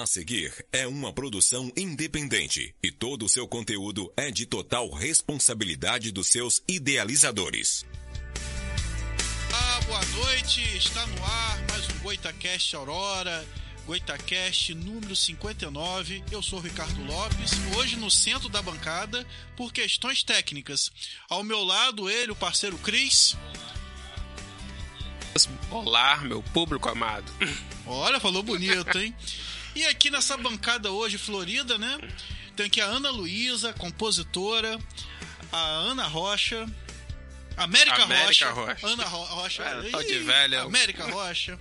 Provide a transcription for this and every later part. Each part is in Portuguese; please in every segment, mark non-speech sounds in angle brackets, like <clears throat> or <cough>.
a seguir é uma produção independente e todo o seu conteúdo é de total responsabilidade dos seus idealizadores. Ah, boa noite, está no ar mais um Goitacast Aurora, Goitacast número 59. Eu sou o Ricardo Lopes, hoje no centro da bancada por questões técnicas. Ao meu lado, ele, o parceiro Cris. Olá, meu público amado. Olha, falou bonito, hein? <laughs> E aqui nessa bancada hoje, Florida, né? Tem aqui a Ana Luísa, compositora, a Ana Rocha, América, América Rocha, Rocha. Ana Ro Rocha, É, tá de velha. América Rocha.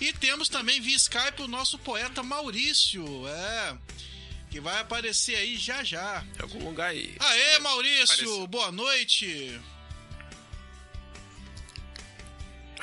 E temos também via Skype o nosso poeta Maurício, é, que vai aparecer aí já já. Em algum lugar aí. Aê, Maurício, Apareceu. boa noite.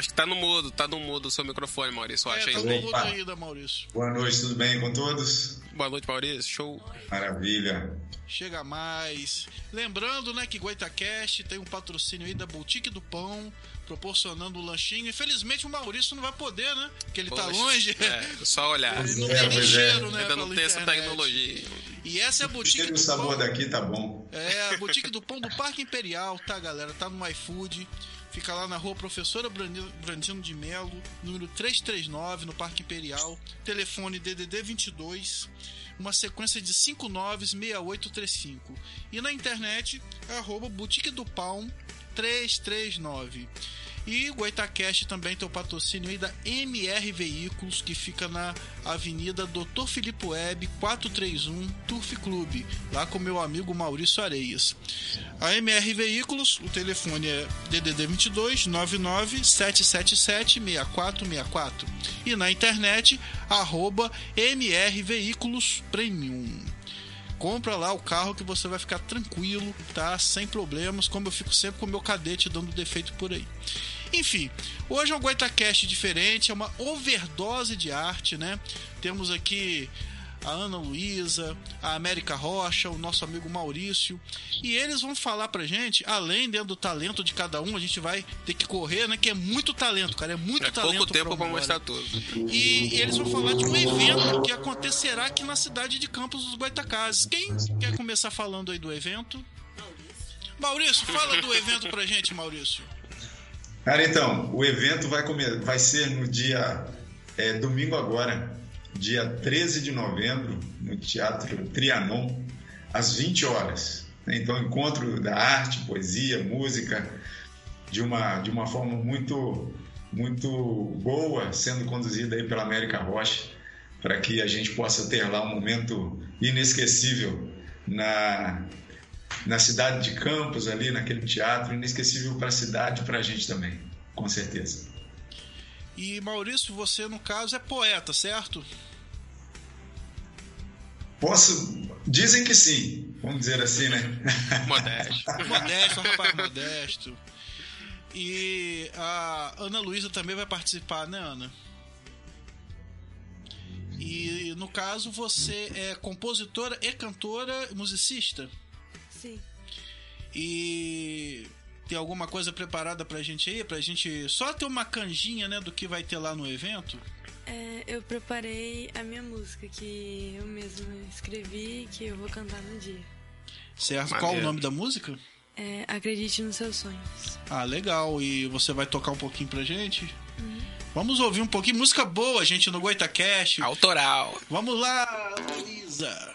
Acho que tá no mudo, tá no mudo o seu microfone, Maurício. Eu É, acho tá aí. no mudo ainda, Maurício. Boa noite, tudo bem com todos? Boa noite, Maurício. Show. Maravilha. Chega mais. Lembrando, né, que Goitacast tem um patrocínio aí da Boutique do Pão, proporcionando o lanchinho. Infelizmente o Maurício não vai poder, né? Porque ele tá Poxa, longe. É, só olhar. Ele não É, tem é. cheiro, né? Ainda não tem essa tecnologia. E essa é a Boutique cheiro e do o sabor Pão. daqui tá bom. É, a Boutique do Pão do Parque Imperial, tá, galera? Tá no iFood. Fica lá na rua Professora Brandi- Brandino de Melo, número 339, no Parque Imperial. Telefone DDD 22, uma sequência de 596835. E na internet, arroba Boutique do Pão 339. E Goitacast também tem o patrocínio aí da MR Veículos, que fica na Avenida Dr. Filipe Web 431 Turf Clube, lá com meu amigo Maurício Areias. A MR Veículos, o telefone é DDD 22 99 777 6464 e na internet arroba MR Veículos Premium compra lá o carro que você vai ficar tranquilo, tá? Sem problemas, como eu fico sempre com o meu cadete dando defeito por aí. Enfim, hoje é um Goitacast diferente, é uma overdose de arte, né? Temos aqui a Ana Luísa, a América Rocha, o nosso amigo Maurício, e eles vão falar pra gente, além dentro do talento de cada um, a gente vai ter que correr, né? Que é muito talento, cara, é muito É talento. pouco tempo pra mostrar tudo. E eles vão falar de um evento que acontecerá aqui na cidade de Campos dos Goitacazes. Quem quer começar falando aí do evento? Maurício, fala do evento pra gente, Maurício. Cara, então, o evento vai, come- vai ser no dia é, domingo agora, dia 13 de novembro, no Teatro Trianon, às 20 horas. Então, encontro da arte, poesia, música, de uma, de uma forma muito, muito boa, sendo conduzida aí pela América Rocha, para que a gente possa ter lá um momento inesquecível na, na cidade de Campos, ali naquele teatro, inesquecível para a cidade e para a gente também, com certeza. E Maurício, você no caso é poeta, certo? Posso. Dizem que sim, vamos dizer assim, né? Modesto. <laughs> Modesto, um rapaz modesto. E a Ana Luísa também vai participar, né, Ana? E no caso você é compositora e cantora, musicista. Sim. E tem alguma coisa preparada pra gente aí? Pra gente só ter uma canjinha, né, do que vai ter lá no evento? É, eu preparei a minha música que eu mesma escrevi que eu vou cantar no dia. Certo? Qual o nome da música? É, acredite nos seus sonhos. Ah, legal. E você vai tocar um pouquinho pra gente? Vamos ouvir um pouquinho. Música boa, gente, no Goitacast. Autoral. Vamos lá, Luísa.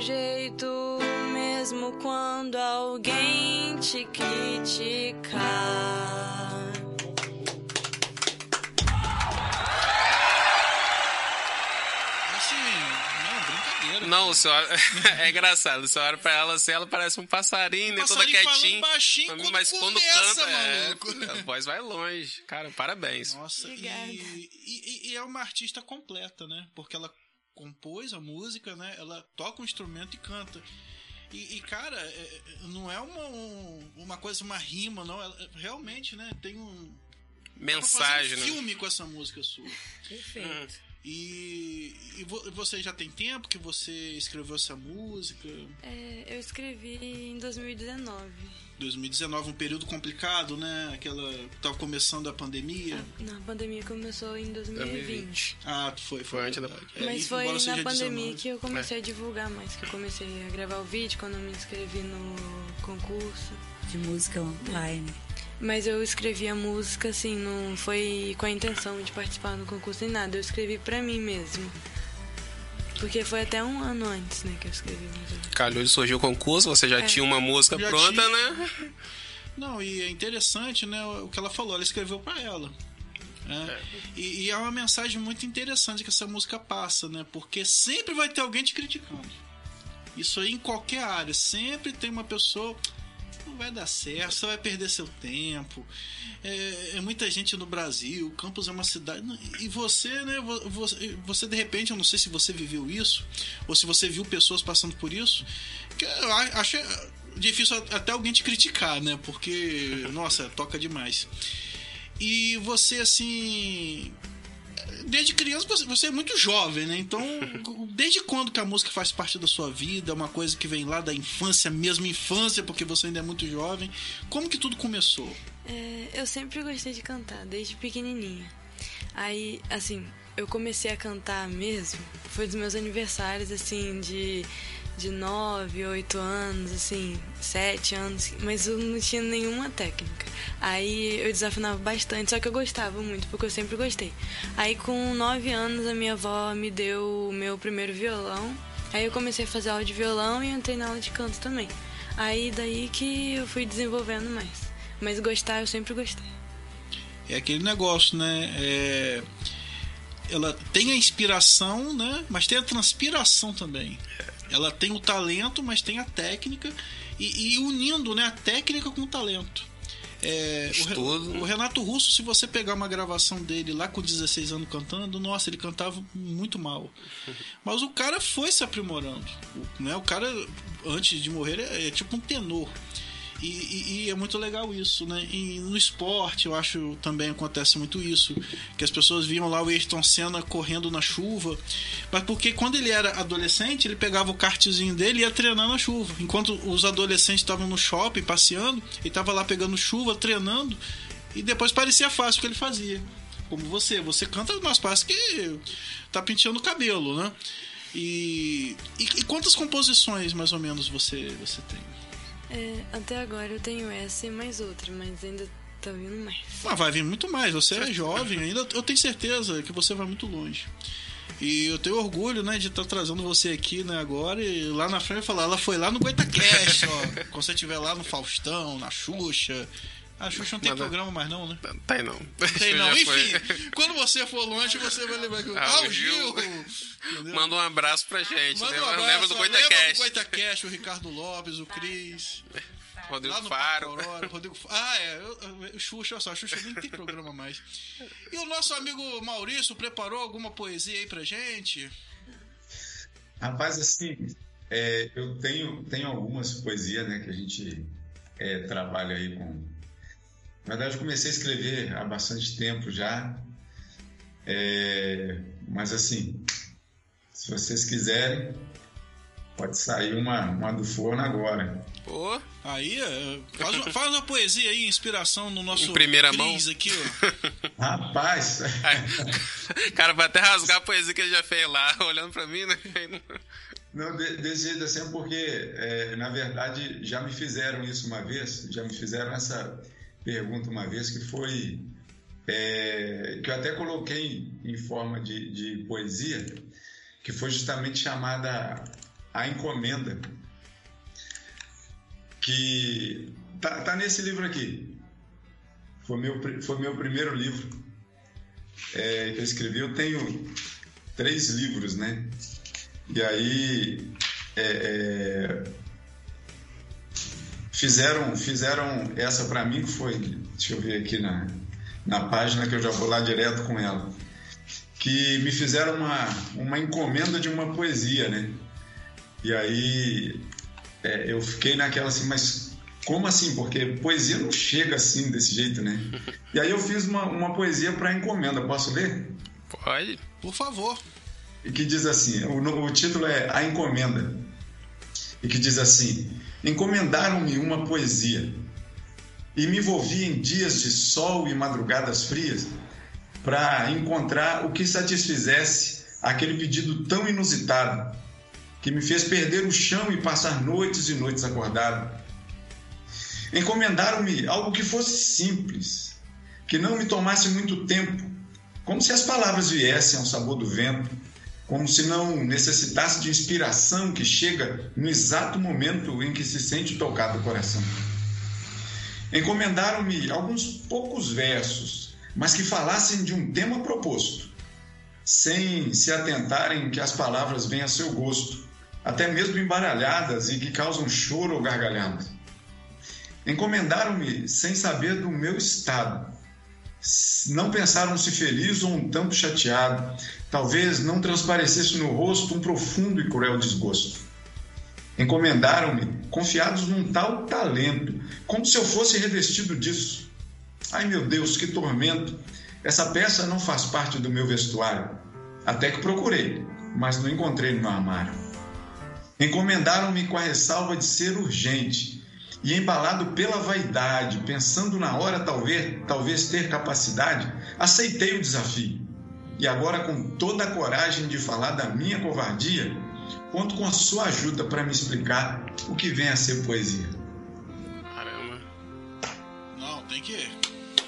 Jeito, mesmo quando alguém te criticar. Assim, não, brincadeira. Não, o senhor. <laughs> é engraçado. O senhor olha pra ela assim, ela parece um passarinho, né? Toda quietinha. baixinho quando mas quando começa, canta, é, maluco. <laughs> a voz vai longe. Cara, parabéns. Nossa, e, e- e é uma artista completa, né? Porque ela compôs a música, né? Ela toca um instrumento e canta. E, e, cara, é- é- não é uma, um- uma coisa, uma rima, não. Ela- realmente, né? Tem um. Mensagem, um né? filme com essa música sua. Perfeito. E, e vo- você já tem tempo que você escreveu essa música? É, eu escrevi em 2019. 2019, um período complicado, né? Aquela. Tava começando a pandemia. Na pandemia começou em 2020. 2020. Ah, foi, Foi antes da verdade. pandemia. É, Mas foi na pandemia 19. que eu comecei a divulgar mais, que eu comecei a gravar o vídeo quando eu me inscrevi no concurso. de música online. Mas eu escrevi a música assim, não foi com a intenção de participar do concurso nem nada, eu escrevi pra mim mesmo. Porque foi até um ano antes, né, que eu escrevi a música. Calhou de surgir o concurso, você já É. tinha uma música Já pronta, tinha. né? <laughs> Não, e é interessante, né, o que ela falou, ela escreveu pra ela. né? E, e é uma mensagem muito interessante que essa música passa, né? Porque sempre vai ter alguém te criticando. Isso aí em qualquer área, sempre tem uma pessoa não vai dar certo, você vai perder seu tempo. É, é muita gente no Brasil, Campos é uma cidade. E você, né? vo- Você, você, de repente, eu não sei se você viveu isso, ou se você viu pessoas passando por isso, que eu acho difícil até alguém te criticar, né? Porque, nossa, toca demais. E você, assim. Desde criança você, é muito jovem, né? Então, <laughs> desde quando que a música faz parte da sua vida? É uma coisa que vem lá da infância, mesmo infância, porque você ainda é muito jovem. Como que tudo começou? É, eu sempre gostei de cantar, desde pequenininha. Aí, assim, eu comecei a cantar mesmo, foi dos meus aniversários, assim, de, de 9, 8 anos, assim, 7 anos, mas eu não tinha nenhuma técnica. Aí eu desafinava bastante, só que eu gostava muito, porque eu sempre gostei. Aí com 9 anos a minha avó me deu o meu primeiro violão, aí eu comecei a fazer aula de violão e entrei na aula de canto também. Aí daí que eu fui desenvolvendo mais. Mas gostar eu sempre gostei. É aquele negócio, né? É, Ela tem a inspiração, né? Mas tem a transpiração também. Ela tem o talento, mas tem a técnica. E, e unindo né, a técnica com o talento. É, o o Renato Russo, se você pegar uma gravação dele lá com 16 anos cantando, nossa, ele cantava muito mal. Mas o cara foi se aprimorando. O, né? o cara, antes de morrer, é, é tipo um tenor. E, e- e é muito legal isso, né? E no esporte, eu acho também acontece muito isso. Que as pessoas viam lá o Ayrton Senna correndo na chuva. Mas porque quando ele era adolescente, ele pegava o kartzinho dele e ia treinar na chuva. Enquanto os adolescentes estavam no shopping passeando, ele estava lá pegando chuva, treinando. E depois parecia fácil o que ele fazia. Como você. Você canta, mas parece que tá penteando o cabelo, né? E, e, e quantas composições mais ou menos você, você tem? É, até agora eu tenho essa e mais outra, mas ainda tá vindo mais. Ah, vai vir muito mais. Você é jovem ainda. Eu tenho certeza que você vai muito longe. E eu tenho orgulho, né, de estar trazendo você aqui, né, agora. E lá na frente falar, ela foi lá no Goitacast, ó. Quando você estiver lá no Faustão, na Xuxa. A Xuxa não tem programa mais, não, né? Tem não. Tem <laughs> não. Já foi. Enfim, quando você for longe, você vai lembrar que. Ah, Ah, o Gil! Gil. Manda um abraço pra gente. Manda um lembra, abraço, lembra do lembra do Goitacast. Goitacast, o Ricardo Lopes, o Cris. Rodrigo Lá no Faro. Aurora, Rodrigo Ah, é. eu- eu- O Xuxa, olha só, o Xuxa nem tem programa mais. E o nosso amigo Maurício preparou alguma poesia aí pra gente? Rapaz, assim, é, eu tenho, tenho algumas poesias né, que a gente é, trabalha aí com. Na verdade, eu comecei a escrever há bastante tempo já. É, mas, assim, se vocês quiserem, pode sair uma, uma do forno agora. Pô, Aí, é, faz uma, <laughs> faz uma poesia aí, inspiração no nosso Em primeira Cris mão. aqui, ó. <laughs> Rapaz, O <laughs> cara vai até rasgar a poesia que ele já fez lá, olhando pra mim, né? não, de- desse jeito assim é porque, é, na verdade, já me fizeram isso uma vez, já me fizeram essa pergunta uma vez, que foi, é, que eu até coloquei em forma de, de poesia, que foi justamente chamada A Encomenda, que tá, tá nesse livro aqui. Foi meu, foi meu primeiro livro é, que eu escrevi. Eu tenho três livros, né? E aí é, é, fizeram, fizeram essa para mim que foi, deixa eu ver aqui na, na página que eu já vou lá direto com ela, que me fizeram uma, uma encomenda de uma poesia, né? E aí é, eu fiquei naquela assim, mas como assim? Porque poesia não chega assim desse jeito, né? <laughs> E aí eu fiz uma, uma poesia para encomenda, posso ler? Pode. Por favor. e que diz assim: o, o título é A Encomenda, e que diz assim: Encomendaram-me uma poesia e me envolvi em dias de sol e madrugadas frias para encontrar o que satisfizesse aquele pedido tão inusitado que me fez perder o chão e passar noites e noites acordado. Encomendaram-me algo que fosse simples, que não me tomasse muito tempo, como se as palavras viessem ao sabor do vento, como se não necessitasse de inspiração que chega no exato momento em que se sente tocado o coração. Encomendaram-me alguns poucos versos, mas que falassem de um tema proposto, sem se atentarem que as palavras vêm a seu gosto, até mesmo embaralhadas e que causam choro ou gargalhada. Encomendaram-me sem saber do meu estado, não pensaram se feliz ou um tanto chateado. Talvez não transparecesse no rosto um profundo e cruel desgosto. Encomendaram-me, confiados num tal talento, como se eu fosse revestido disso. Ai meu Deus, que tormento! Essa peça não faz parte do meu vestuário. Até que procurei, mas não encontrei no armário. Encomendaram-me com a ressalva de ser urgente e embalado pela vaidade, pensando na hora talvez, talvez ter capacidade, aceitei o desafio. E agora, com toda a coragem de falar da minha covardia, conto com a sua ajuda para me explicar o que vem a ser poesia. Caramba. Não, tem que.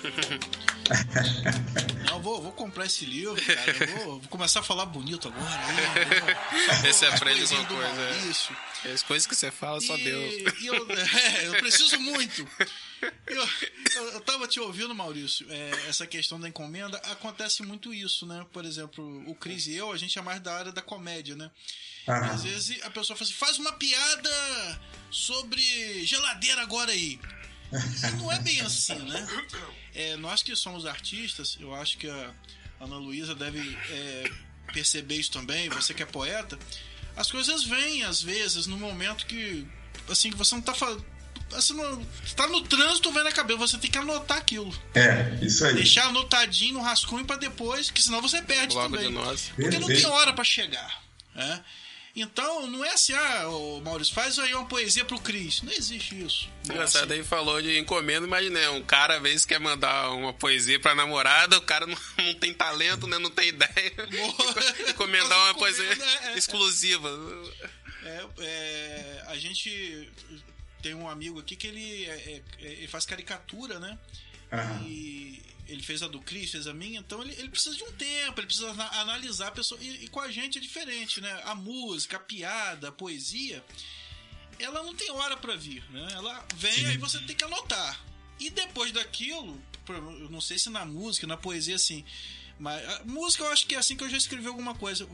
<laughs> Não, vou, vou comprar esse livro, cara. Eu vou, vou começar a falar bonito agora. Eu, eu, <laughs> Esse aprende alguma do coisa, é. Maurício. As coisas que você fala, só E- Deus. e eu, <laughs> é, eu preciso muito. Eu, eu, tava te ouvindo, Maurício. é, essa questão da encomenda, acontece muito isso, né? Por exemplo, o Cris e eu, a gente é mais da área da comédia, né? Ah, às vezes a pessoa fala assim, faz uma piada sobre geladeira agora aí. E não é bem assim, né? É, nós que somos artistas, eu acho que a Ana Luísa deve é, perceber isso também, você que é poeta, as coisas vêm às vezes no momento que assim que você não tá Você não, tá no trânsito, vem na cabeça, você tem que anotar aquilo. é, isso aí. Deixar anotadinho no rascunho pra depois, que senão você perde Logo também. de nós. Porque não tem hora pra chegar. Né? Então, não é assim, ah, ô, Maurício, faz aí uma poesia pro Cris. Não existe isso. Não é Engraçado assim. aí falou de encomenda, imaginei, um cara às vezes quer mandar uma poesia pra namorada, o cara não, <laughs> não tem talento, né? Não tem ideia. <laughs> Encomendar uma poesia encomenda, é, é. exclusiva. É, é, a gente tem um amigo aqui que ele, é- é- ele faz caricatura, né? Aham. E ele fez a do Cris, fez a minha, então ele, ele precisa de um tempo, ele precisa ana- analisar a pessoa. E, e com a gente é diferente, né? A música, a piada, a poesia, ela não tem hora pra vir, né? Ela vem, aí você tem que anotar. E depois daquilo, eu não sei se na música, na poesia, assim. Mas música eu acho que é assim que eu já escrevi alguma coisa.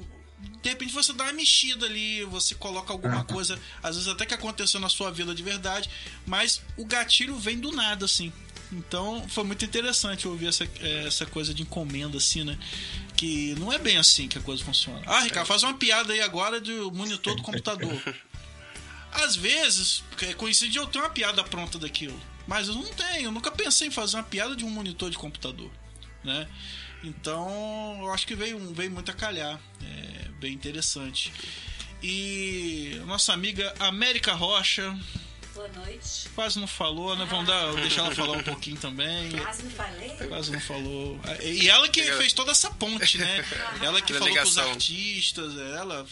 De repente você dá uma mexida ali, você coloca alguma coisa, às vezes até que aconteceu na sua vida de verdade, mas o gatilho vem do nada, assim. Então foi muito interessante ouvir essa, eh, essa coisa de encomenda, assim, né? Que não é bem assim que a coisa funciona. Ah, Ricardo, faz uma piada aí agora do monitor do computador. <laughs> Às vezes, é coincide eu ter uma piada pronta daquilo. Mas eu não tenho, eu nunca pensei em fazer uma piada de um monitor de computador, né? Então, eu acho que veio, veio muito a calhar. É bem interessante. E nossa amiga América Rocha. Boa noite. Quase não falou, né? Vamos dar, deixar ela falar um pouquinho também. Quase não falei. Quase não falou. E ela que fez toda essa ponte, né? Ela que falou com os artistas, ela,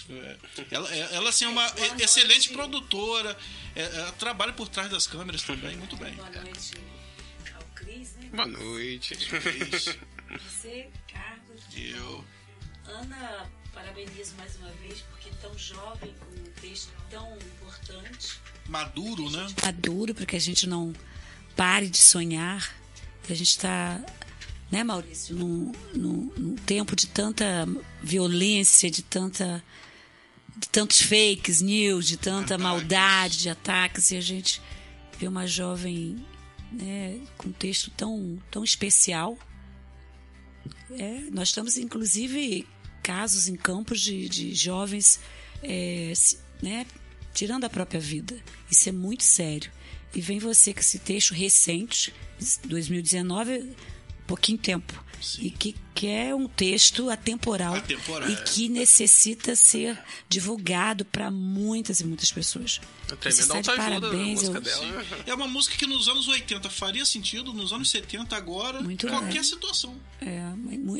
ela, ela assim, é uma excelente produtora, é, ela trabalha por trás das câmeras também, muito bem. Boa noite ao Cris, né? Boa noite. Você, Carlos, Eu. Ana, parabenizo mais uma vez, porque tão jovem, com um texto tão importante. Maduro, né? Maduro, para que a gente não pare de sonhar. A gente está, né, Maurício, num, num, num tempo de tanta violência, de tanta de tantos fakes news, de tanta Ataques. maldade, de ataques, e a gente vê uma jovem né, com um texto tão, tão especial. É, nós estamos, inclusive, casos em campos de, de jovens é, né, tirando a própria vida. Isso é muito sério. E vem você com esse texto recente, 2019, pouquinho tempo. E que, que é um texto atemporal, Atemporal, e é. que necessita ser divulgado para muitas e muitas pessoas. É autoajuda a parabéns. música eu- dela. É uma música que nos anos 80 faria sentido, nos anos 70 agora, Muito qualquer bem. situação. É,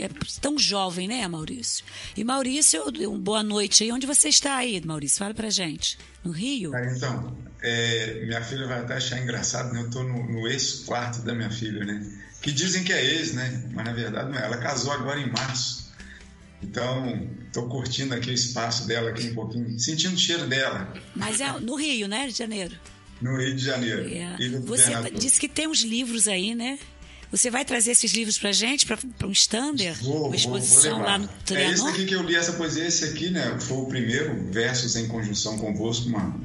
é tão jovem, né, Maurício? E Maurício, um boa noite aí. Onde você está aí, Maurício? Fala pra gente. No Rio? Cara, então, é, minha filha vai até achar engraçado, né? Eu tô no, no ex-quarto da minha filha, né? Que dizem que é ex, né? Mas na verdade não é. Ela casou agora em março. Então, tô curtindo aqui o espaço dela aqui um pouquinho, sentindo o cheiro dela Mas é no Rio, né, de Janeiro? no Rio de Janeiro. É. Do Você disse que tem uns livros aí, né? Você vai trazer esses livros pra gente, pra um stander? Vou, uma vou, vou exposição levar. lá no É esse aqui que eu li essa poesia, esse aqui, né? Foi o primeiro, Versos em Conjunção Convosco, uma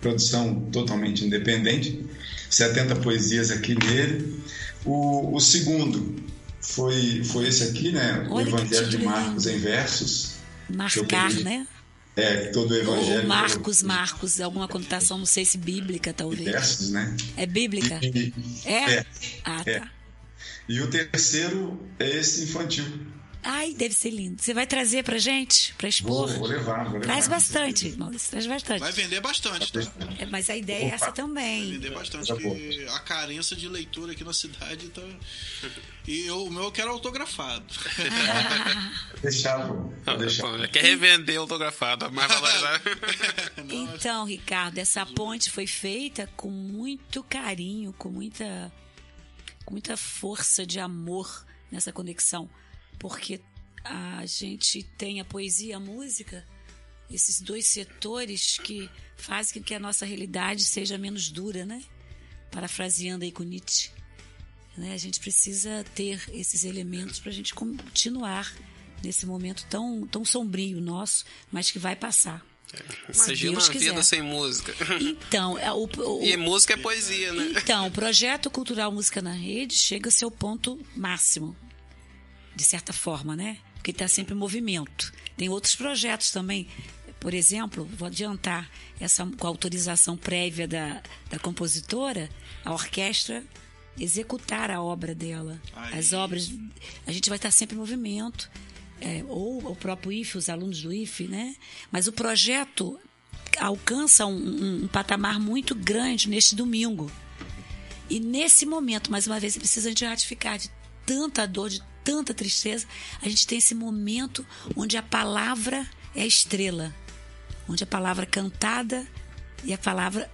produção totalmente independente. 70 poesias aqui nele. O, o segundo foi, foi esse aqui, né? O Olha que Evangelho de Marcos em versos. Marcar, eu- né? É, todo o Evangelho. Ou Marcos, Marcos, alguma conotação, não sei se bíblica, talvez. Versos, né? É bíblica? E, É? É. Ah, É. tá. e o terceiro é esse infantil. Ai, deve ser lindo. Você vai trazer pra gente? Pra Vou, expor? vou levar, vou levar. Traz bastante, Maurício, traz bastante. Vai vender bastante, tá? É, mas a ideia é essa Vai também. vender bastante, Tá porque a carência de leitura aqui na cidade tá. E eu, o meu eu quero autografado. <laughs> Vou deixar, vou, vou deixar. Quer revender autografado, mais valorizado. <laughs> Então, Ricardo, essa ponte foi feita com muito carinho, com muita, com muita força de amor nessa conexão, porque a gente tem a poesia e a música, esses dois setores que fazem com que a nossa realidade seja menos dura, né? Parafraseando aí com Nietzsche. Né? A gente precisa ter esses elementos para a gente continuar nesse momento tão, tão sombrio nosso, mas que vai passar. Imagina uma quiser. vida sem música. Então, é, o, o- E música é poesia, né? então, o projeto cultural Música na Rede chega ao seu ponto máximo, de certa forma, né? Porque está sempre em movimento. Tem outros projetos também. Por exemplo, vou adiantar, essa, com a autorização prévia da, da compositora, a orquestra executar a obra dela. Aí. As obras, a gente vai estar sempre em movimento. É, ou o próprio IFE, os alunos do IFE, né? Mas o projeto alcança um, um- um patamar muito grande neste domingo. E nesse momento, mais uma vez, precisa de ratificar de tanta dor, de tanta tristeza. A gente tem esse momento onde a palavra é a estrela, onde a palavra cantada e a palavra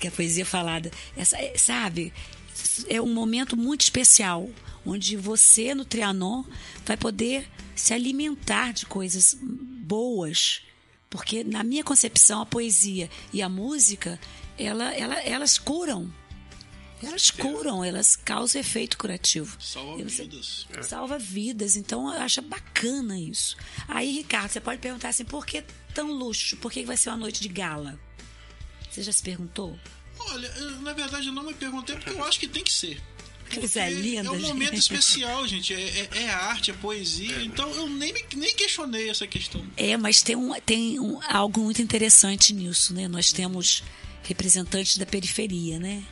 que a poesia falada, essa, é, sabe? É um momento muito especial, onde você no Trianon vai poder se alimentar de coisas boas, porque na minha concepção a poesia e a música, ela, ela, elas curam. Elas curam, elas causam efeito curativo. Salva vidas. Salva vidas. Então eu acho bacana isso. Aí, Ricardo, você pode perguntar assim: por que tão luxo? Por que vai ser uma noite de gala? Você já se perguntou? Olha, eu, na verdade eu não me perguntei porque eu acho que tem que ser. Coisa Porque linda, É um momento gente. especial, gente. É, é- é arte, é poesia. Então eu nem, me- nem questionei essa questão. É, mas tem, um, tem um- algo muito interessante nisso, né? Nós temos representantes da periferia, né?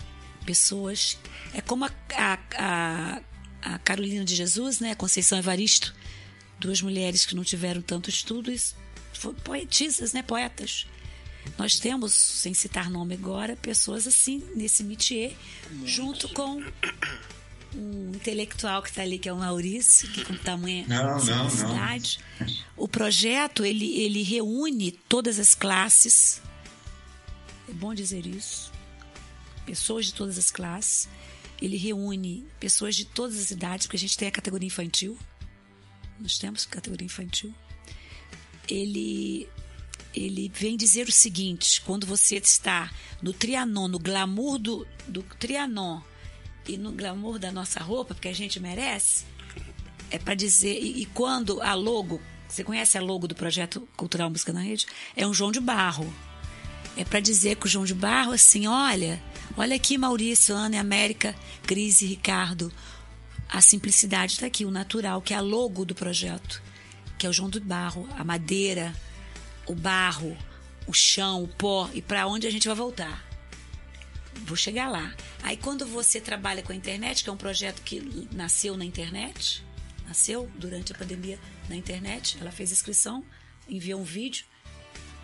Pessoas. É como a, a, a, Carolina de Jesus, né? Conceição Evaristo, duas mulheres que não tiveram tanto estudo, e foram poetisas, né? Poetas. nós temos, sem citar nome agora, pessoas assim, nesse métier, junto com um intelectual que está ali, que é o Maurício, que com tamanha Não, não, não. simplicidade. O projeto, ele, ele reúne todas as classes, é bom dizer isso, pessoas de todas as classes, ele reúne pessoas de todas as idades, porque a gente tem a categoria infantil, nós temos categoria infantil. Ele ele vem dizer o seguinte: quando você está no Trianon, no glamour do, do Trianon e no glamour da nossa roupa, porque a gente merece, é para dizer. E, e quando a logo, você conhece a logo do projeto Cultural Música na Rede? É um João de Barro. É para dizer que o João de Barro, assim, olha, olha aqui Maurício, Ana e América, Cris e Ricardo. A simplicidade está aqui, o natural, que é a logo do projeto, que é o João de Barro, a madeira, o barro, o chão, o pó e para onde a gente vai voltar. Vou chegar lá. Aí quando você trabalha com a internet, que é um projeto que nasceu na internet, nasceu durante a pandemia na internet, ela fez inscrição, enviou um vídeo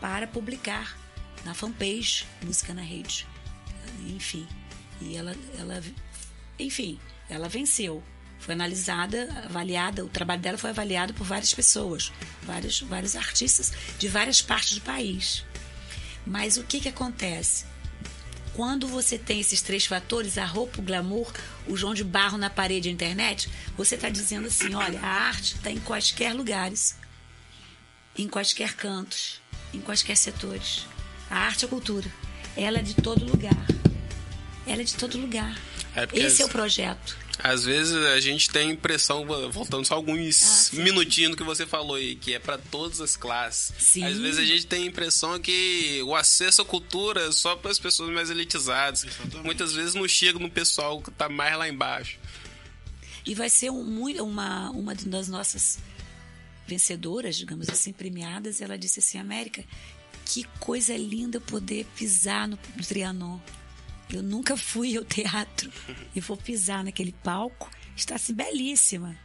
para publicar na fanpage Música na Rede. Enfim, e ela, ela enfim, ela venceu. Foi analisada, avaliada, o trabalho dela foi avaliado por várias pessoas, vários, vários artistas de várias partes do país. Mas o que, que acontece? Quando você tem esses três fatores, a roupa, o glamour, o João de Barro na parede a internet, você está dizendo assim: olha, a arte está em quaisquer lugares, em quaisquer cantos, em quaisquer setores. A arte é a cultura. Ela é de todo lugar. Ela é de todo lugar. É Esse é o projeto. Às vezes a gente tem a impressão, voltando só alguns Ah, minutinhos do que você falou aí, que é para todas as classes. Sim. Às vezes a gente tem a impressão que o acesso à cultura é só para as pessoas mais elitizadas. Exatamente. Muitas vezes não chega no pessoal que tá mais lá embaixo. E vai ser um, uma, uma das nossas vencedoras, digamos assim, premiadas. Ela disse assim: América, que coisa linda poder pisar no, no Trianon. Eu nunca fui ao teatro e vou pisar naquele palco. Está assim, belíssima.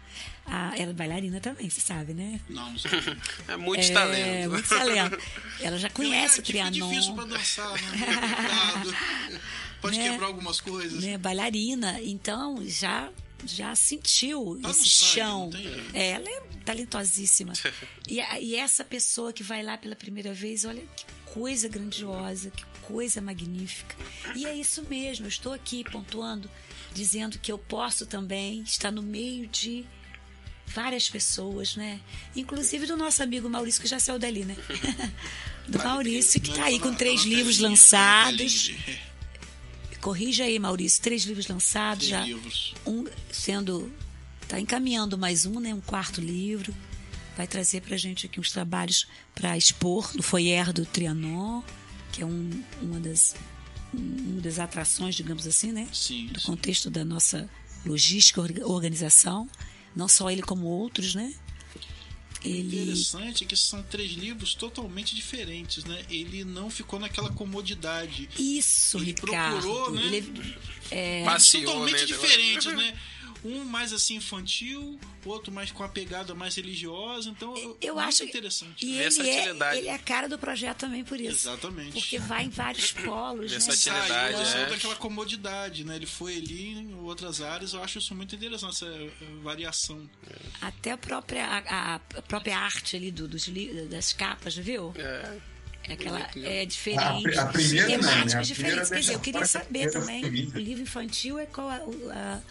Ah, ela é bailarina também, você sabe, né? Não, não sei. <laughs> É muito é, talento. muito talento. Ela já conhece o é, Trianon. difícil pra dançar, né? <laughs> Pode Né? quebrar algumas coisas. né, bailarina, então já já sentiu Tá esse chão. É, ela é talentosíssima. <laughs> e, e essa pessoa que vai lá pela primeira vez, olha que coisa grandiosa, que coisa magnífica. E é isso mesmo, eu estou aqui pontuando, dizendo que eu posso também estar no meio de várias pessoas, né? Inclusive do nosso amigo Maurício, que já saiu dali, né? <laughs> do Maurício, que está aí com três livros lançados. Corrija aí, Maurício. Três livros lançados Três já. livros. Um sendo. Está encaminhando mais um, né? Um quarto livro. Vai trazer pra gente aqui uns trabalhos para expor no foyer do Trianon, que é um, uma, das, uma das atrações, digamos assim, né? Sim, Do sim. contexto da nossa logística, orga- organização. Não só ele, como outros, né? Ele. interessante é que são três livros totalmente diferentes, né? Ele não ficou naquela comodidade. Isso, Ele Ricardo. procurou, né? Ele é, Passeou, totalmente né? diferentes, né? Um mais assim infantil, outro mais com a pegada mais religiosa. Então, Eu acho interessante. E ele é, ele é a cara do projeto também por isso. Exatamente. Porque vai em vários <coughs> polos, né? Versatilidade, Saiu, é. saiu daquela comodidade, né? Ele foi ali em outras áreas. Eu acho isso muito interessante, essa eh, variação. Até a própria, a, a própria arte ali do, dos, das capas, viu? É. É aquela é A, diferente. pri- a primeira não, né? temáticas A diferentes. primeira Quer dizer, eu queria saber primeira também. O livro infantil é qual a, a,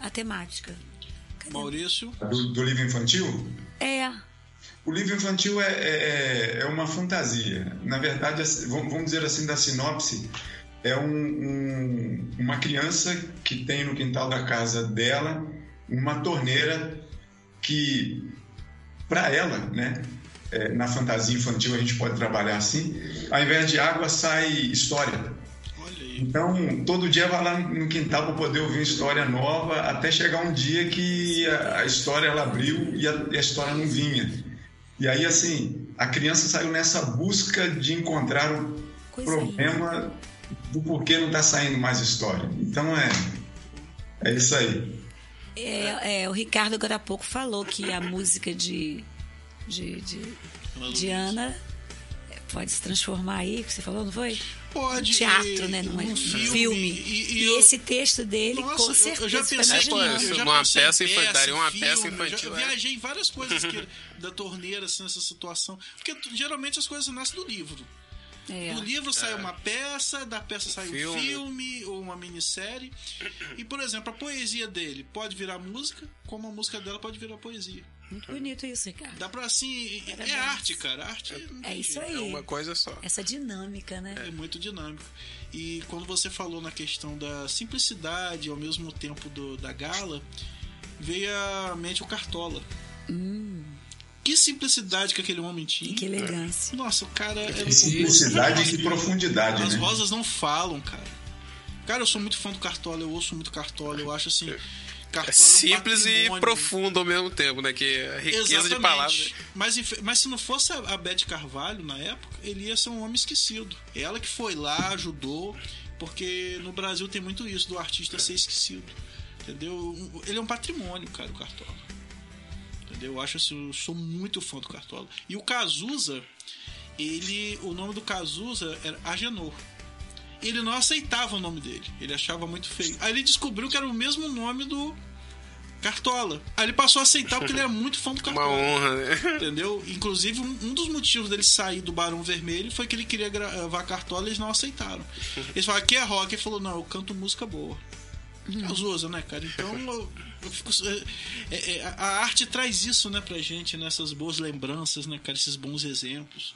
a temática? Cadê? Maurício, Do, do livro infantil? É. O livro infantil é, é, é uma fantasia. Na verdade, assim, vamos vamos dizer assim, da sinopse, é um- um- uma criança que tem no quintal da casa dela uma torneira que, para ela, né, é, na fantasia infantil a gente pode trabalhar assim, ao invés de água sai história. Então, todo dia vai lá no quintal para poder ouvir uma história nova, até chegar um dia que a, a história ela abriu e a, e a história não vinha. E aí, assim, a criança saiu nessa busca de encontrar o Coisa problema do porquê não está saindo mais história. Então, é, é isso aí. É, é, o Ricardo agora há pouco falou que a música de, de, de, de Ana pode se transformar aí, que você falou, não foi? Pode. Teatro, e- né? Num num filme. E, E, e eu- esse texto dele, Nossa, com eu- certeza, eu já foi pensei. Pô, eu já Uma pensei em peça infantil, daria uma em peça filme, infantil, Eu é. já viajei em várias coisas que, <laughs> da torneira, assim, nessa situação. Porque geralmente as coisas nascem do livro. É. Do livro sai uma peça, da peça sai um Filme. filme ou uma minissérie. E, por exemplo, a poesia dele pode virar música, como a música dela pode virar poesia. Muito bonito isso, Ricardo. Dá pra assim. É Parabéns. arte, cara. Arte É tem isso aí. É uma coisa só. Essa dinâmica, né? É muito dinâmico. E quando você falou na questão da simplicidade ao mesmo tempo do, da gala, veio à mente o Cartola. Que simplicidade que aquele homem tinha. E que elegância. Nossa, o cara era Que simplicidade e que profundidade, As né? rosas não falam, cara. Cara, eu sou muito fã do Cartola, eu ouço muito Cartola, eu acho assim. Cartola É simples e profundo ao mesmo tempo, né? Que a riqueza de Exatamente. palavras. Mas, mas se não fosse a, Beth Carvalho na época, ele ia ser um homem esquecido. Ela que foi lá, ajudou, porque no Brasil tem muito isso, do artista ser esquecido. Entendeu? Ele é um patrimônio, cara, o Cartola. Entendeu? Eu acho assim, eu sou muito fã do Cartola. E o Cazuza, ele. O nome do Cazuza era Agenor. Ele não aceitava o nome dele. Ele achava muito feio. Aí ele descobriu que era o mesmo nome do Cartola. Aí ele passou a aceitar porque ele era muito fã do Uma Cartola. honra, né? Entendeu? Inclusive, um, um dos motivos dele sair do Barão Vermelho foi que ele queria gravar Cartola e eles não aceitaram. Eles falaram, aqui é rock. Ele falou, não, eu canto música boa. Cazuza, né, cara? Então, <laughs> eu, eu fico... é, é, a arte traz isso, né, pra gente, nessas boas lembranças, né, cara? Esses bons exemplos.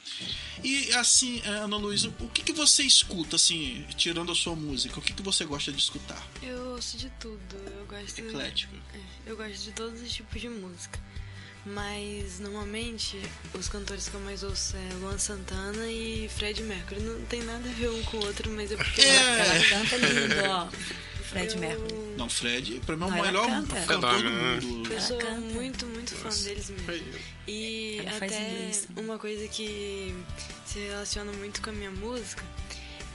E, assim, Ana Luísa, o que, que você escuta, assim, tirando a sua música? O que, que você gosta de escutar? Eu ouço de tudo. Eu gosto. Eclético. É, eu gosto de todos os tipos de música. Mas normalmente os cantores que eu mais ouço é Luan Santana e Fred Mercury. Não tem nada a ver um com o outro, mas é porque Ela canta lindo, ó. <laughs> Fred eu, Mercury. Não, Fred, pra mim, é o melhor canta. cantor do mundo. eu sou muito, muito fã deles mesmo. E Ela até inglês também. uma coisa que se relaciona muito com a minha música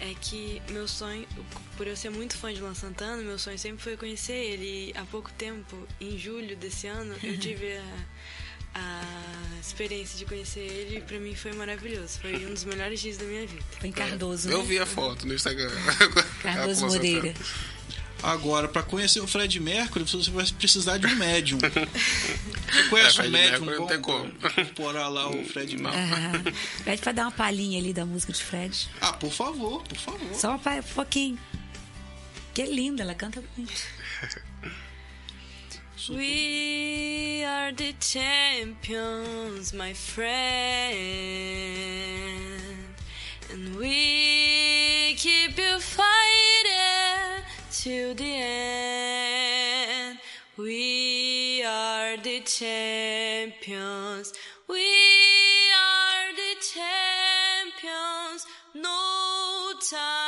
é que meu sonho, por eu ser muito fã de Luan Santana, meu sonho sempre foi conhecer ele. E há pouco tempo, em julho desse ano, eu <laughs> tive a, a experiência de conhecer ele e pra mim foi maravilhoso. Foi um dos melhores dias da minha vida. Foi em Cardoso, Eu né? vi a foto no Instagram. Cardoso <laughs> Moreira. Agora, pra conhecer o Fred Mercury, você vai precisar de um médium. <laughs> Você conhece É, um Fred médium Mercury não tem pra como. incorporar lá o Fred Mercury? Aham. Pede pra dar uma palhinha ali da música de Fred. Ah, por favor, por favor. Só uma pa- um pouquinho. Que linda, ela canta muito. We are the champions, my friend. And we keep you fighting till the end. We are the champions. We are the champions. No time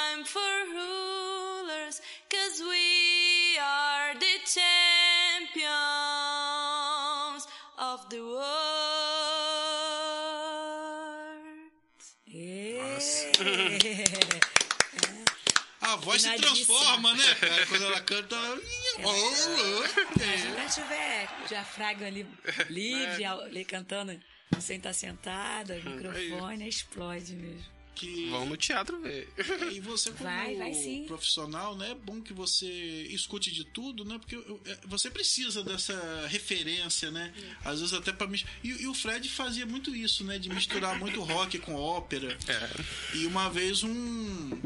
voz se transforma, né, cara? Quando ela canta. ela- Se ela tiver o diafragma ali livre, ao- ali cantando, sem estar sentada, o microfone, explode mesmo. Que... Vão no teatro ver. E você, como Vai, vai sim. profissional, né? É bom que você escute de tudo, né? Porque é, você precisa dessa referência, né? Às vezes até pra mis- e, e o Fred fazia muito isso, né? De misturar muito rock com ópera. É. E uma vez um.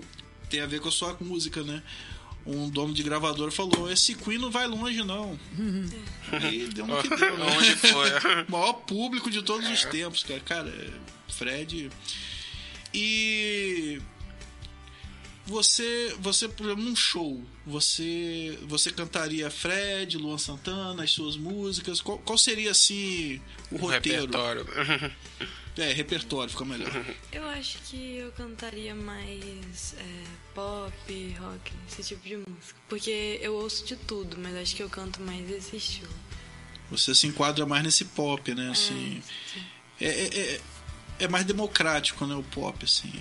Tem a ver com a sua música, né? Um dono de gravadora falou: Esse Queen não vai longe, não. Aí <laughs> deu no que deu, né? Onde foi? O <laughs> maior público de todos os tempos, cara. Cara, é, Fred. E você, você por exemplo, num show, você, você cantaria Fred, Luan Santana, as suas músicas? Qual, qual seria assim o O roteiro? repertório. É, repertório, fica melhor. Eu acho que eu cantaria mais é, pop, rock, esse tipo de música. Porque eu ouço de tudo, mas acho que eu canto mais esse estilo. Você se enquadra mais nesse pop, né? Assim, é, é, é, é mais democrático, né? O pop, assim.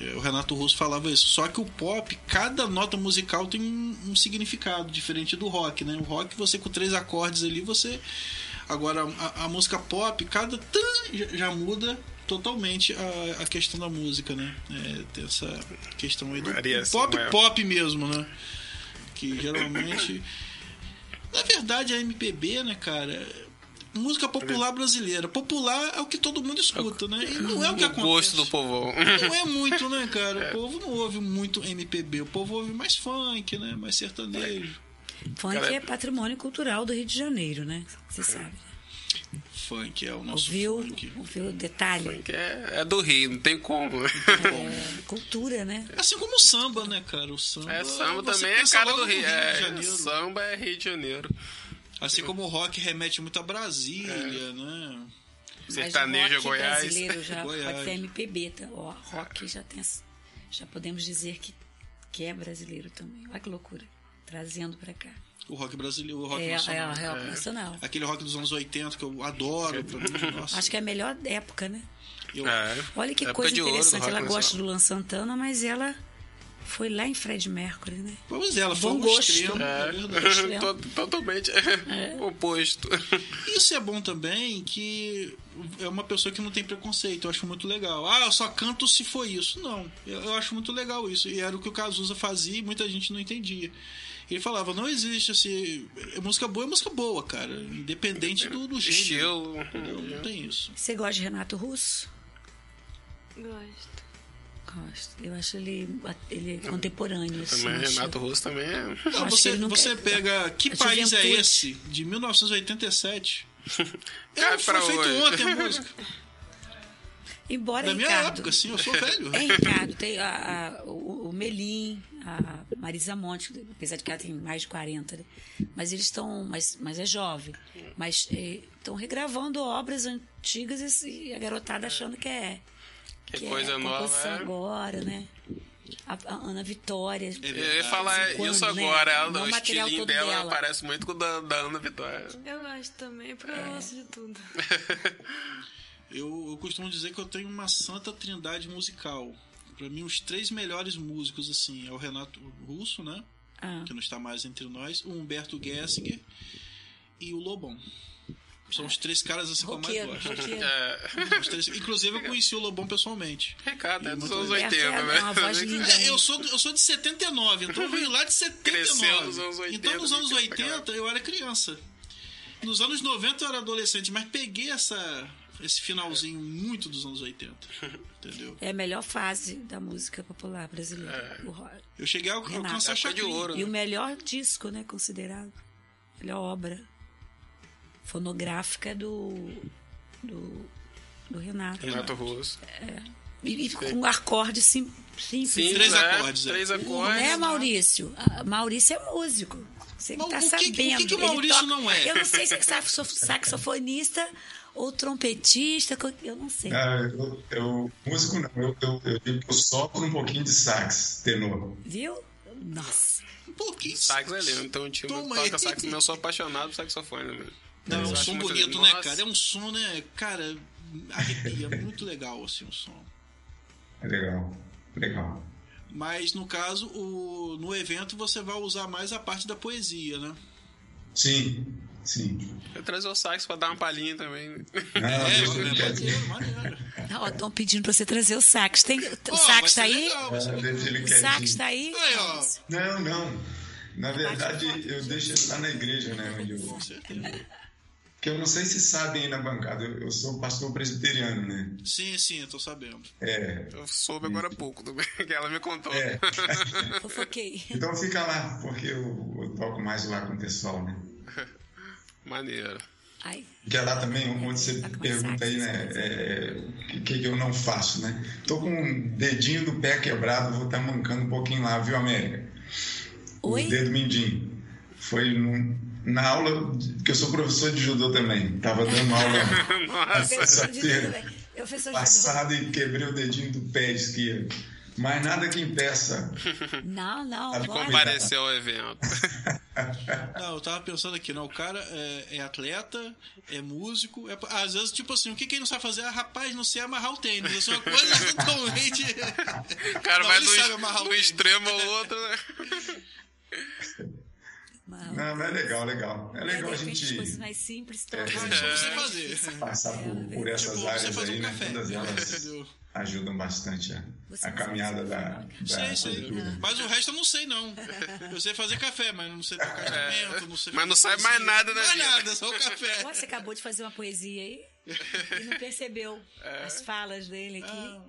É, O Renato Russo falava isso. Só que o pop, cada nota musical tem um, um significado diferente do rock, né? O rock, você com três acordes ali, você. Agora, a, a música pop, cada tan já, já muda totalmente a, a questão da música, né? É, tem essa questão aí do Variação, pop é. pop mesmo, né? Que geralmente. Na verdade, a MPB, né, cara? Música popular brasileira. Popular é o que todo mundo escuta, né? E não é o que O acontece. gosto do povão. Não é muito, né, cara? O povo não ouve muito MPB. O povo ouve mais funk, né? Mais sertanejo. Funk Cara, é patrimônio cultural do Rio de Janeiro, né? Você sabe. Funk é o nosso Ouviu, funk. ouviu o detalhe? Que é, é do Rio, não tem como. É, cultura, né? Assim como o samba, né, cara? O samba, É, samba também é cara do Rio. de É, samba é Rio de Janeiro. Assim como o rock remete muito a Brasília, É. né? Sertanejo é rock Goiás. brasileiro já <laughs> Goiás. pode ser MPB, tá? O rock já tem já podemos dizer que, que é brasileiro também. Olha que loucura. Trazendo pra cá. O rock brasileiro, o rock É, é, nacional. é rock nacional. Aquele rock dos anos 80 que eu adoro. Pra mim, nossa, Acho que é a melhor época, né? eu- É. Olha que coisa interessante. Ela gosta nacional. do Luan Santana, mas ela foi lá em Fred Mercury, né? Pois é, ela foi Bom um gosto. extremo, é verdade. É, <laughs> to- totalmente oposto. Isso é bom também que é uma pessoa que não tem preconceito. Eu acho muito legal. Ah, eu só canto se for isso. Não, eu, eu acho muito legal isso. E era o que o Cazuza fazia e muita gente não entendia. Ele falava, não existe assim. é Música boa é música boa, cara. Independente do, do gênero. Estilo. Não tem isso. Você gosta de Renato Russo? Gosto. Gosto. Eu acho ele, ele é contemporâneo. assim, Também, Renato Russo também é. Não, você, você pega. Que a país é esse? De 1987. Cai <laughs> É, foi feito ontem a música. <laughs> Embora, Da minha Ricardo... época, assim, eu sou velho. É, Ricardo, tem a, a- o, o Melim, a Marisa Monte, apesar de que ela tem mais de 40, né? mas eles estão, mas, mas é jovem, mas estão regravando obras antigas e, a garotada achando que é Que coisa é nova, composição é. agora, né? A, a Ana Vitória. É Eu ia falar em isso quando, né? agora. Ela, Não o estilinho dela dela. parece muito com o da, da Ana Vitória. Eu gosto também, porque eu gosto de tudo. <laughs> Eu, eu costumo dizer que eu tenho uma santa trindade musical. Pra mim, os três melhores músicos, assim, é o Renato Russo, né? Ah, Que não está mais entre nós, o Humberto Gessinger e o Lobão. São os três caras assim que eu mais gosto. É, Os três- Inclusive, eu conheci o Lobão pessoalmente. Ricardo é dos anos legal. 80, É, né? eu sou, eu sou de 79, então eu vim lá de 79. Cresceu nos anos 80, então, nos anos fica 80, eu era criança. Nos anos 90, eu era adolescente, mas peguei essa, esse finalzinho muito dos anos 80. Entendeu? É a melhor fase da música popular brasileira. É. o rock. Eu cheguei a Renato. alcançar a Época de chacrinha. ouro. E o melhor disco, né, considerado. Melhor obra fonográfica do, do, do Renato. Renato Russo. E, e com acorde sim, simples. Sim, Três é, acordes, é. Três Não acordes. é, Maurício? Ah, Maurício é músico. Você que Mas tá o que- o sabendo. que que o Maurício toca- não é? Eu não sei se é saxo- saxofonista ou trompetista, eu não sei. Ah, eu, eu- músico não, eu, eu, eu digo que eu sopro um pouquinho de sax, tenor. Viu? Nossa. Um pouquinho. Sax é lindo. Então, um time que Toma toca aí. sax, eu sou apaixonado por saxofone. Né? Não, é um som bonito, lindo. né, Nossa. cara? É um som, né? Cara, arrepia. <laughs> muito legal, assim, o som. É legal, legal. Mas, no caso, o, no evento você vai usar mais a parte da poesia, né? Sim, sim. Eu trazer o sax pra dar uma palhinha também. Não, É, é. Estão pedindo pra você trazer o sax. Tem, o Pô, sax vai ser tá aí? legal, O sax tá aí? Não, não. Na verdade, eu deixo ele lá na igreja, né? Onde eu, Com certeza. que eu não sei se sabem aí na bancada, eu, eu sou pastor presbiteriano, né? Sim, sim, eu tô sabendo. É, Eu soube agora há pouco também, <laughs> que ela me contou. é. Fofoquei. Então fica lá, porque eu, eu toco mais lá com o pessoal, né? <laughs> Maneiro. Ai, Que é lá também onde você Tá com pergunta aí, né? é, O que, que eu não faço, né? Tô com um dedinho do pé quebrado, vou estar mancando um pouquinho lá, viu, América? Oi? O dedo mindinho. Foi num- na aula, de- que eu sou professor de judô também. Tava dando aula de tudo, né? Professor de passada e quebrei o dedinho do pé esquerdo. Mas nada que impeça. <laughs> Não, não, De comparecer ao evento. <laughs> Não, eu tava pensando aqui, não. O cara é, é atleta, é músico. É, às vezes, tipo assim, o que, que ele não sabe fazer? Ah, rapaz, não sei amarrar o tênis. Isso é uma coisa <laughs> totalmente. O cara Não, vai ele do, extremo ao outro, né? Não, Não, mas é legal, legal. É legal de a gente coisas mais simples É. fazer. difícil. <laughs> <laughs> passar por, por essas Tipo, áreas aí, um né? café. Todas elas ajudam bastante a, a caminhada da, da Sei, sei. Mas o resto eu não sei, não. Eu sei fazer café, mas não sei tocar instrumento, não sei Mas não sabe mais nada da Mais nada, só o café. Você acabou de fazer uma poesia aí e não percebeu É. as falas dele aqui, Ah.